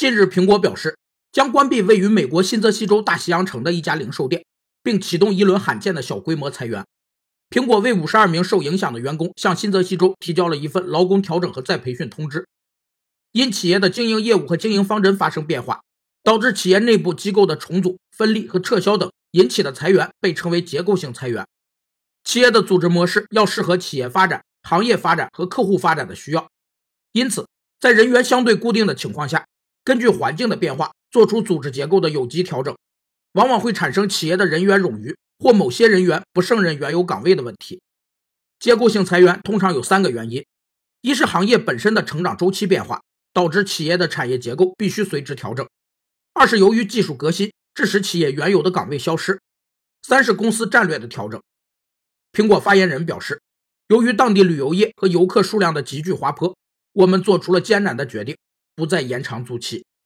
近日，苹果表示将关闭位于美国新泽西州大西洋城的一家零售店，并启动一轮罕见的小规模裁员。苹果为五十二名受影响的员工向新泽西州提交了一份劳工调整和再培训通知。因企业的经营业务和经营方针发生变化，导致企业内部机构的重组、分立和撤销等引起的裁员被称为结构性裁员。企业的组织模式要适合企业发展、行业发展和客户发展的需要，因此，在人员相对固定的情况下，根据环境的变化做出组织结构的有机调整，往往会产生企业的人员冗余或某些人员不胜任原有岗位的问题。结构性裁员通常有三个原因：一是行业本身的成长周期变化。导致企业的产业结构必须随之调整。二是由于技术革新，致使企业原有的岗位消失。三是公司战略的调整。苹果发言人表示，由于当地旅游业和游客数量的急剧滑坡，我们做出了艰难的决定，不再延长租期。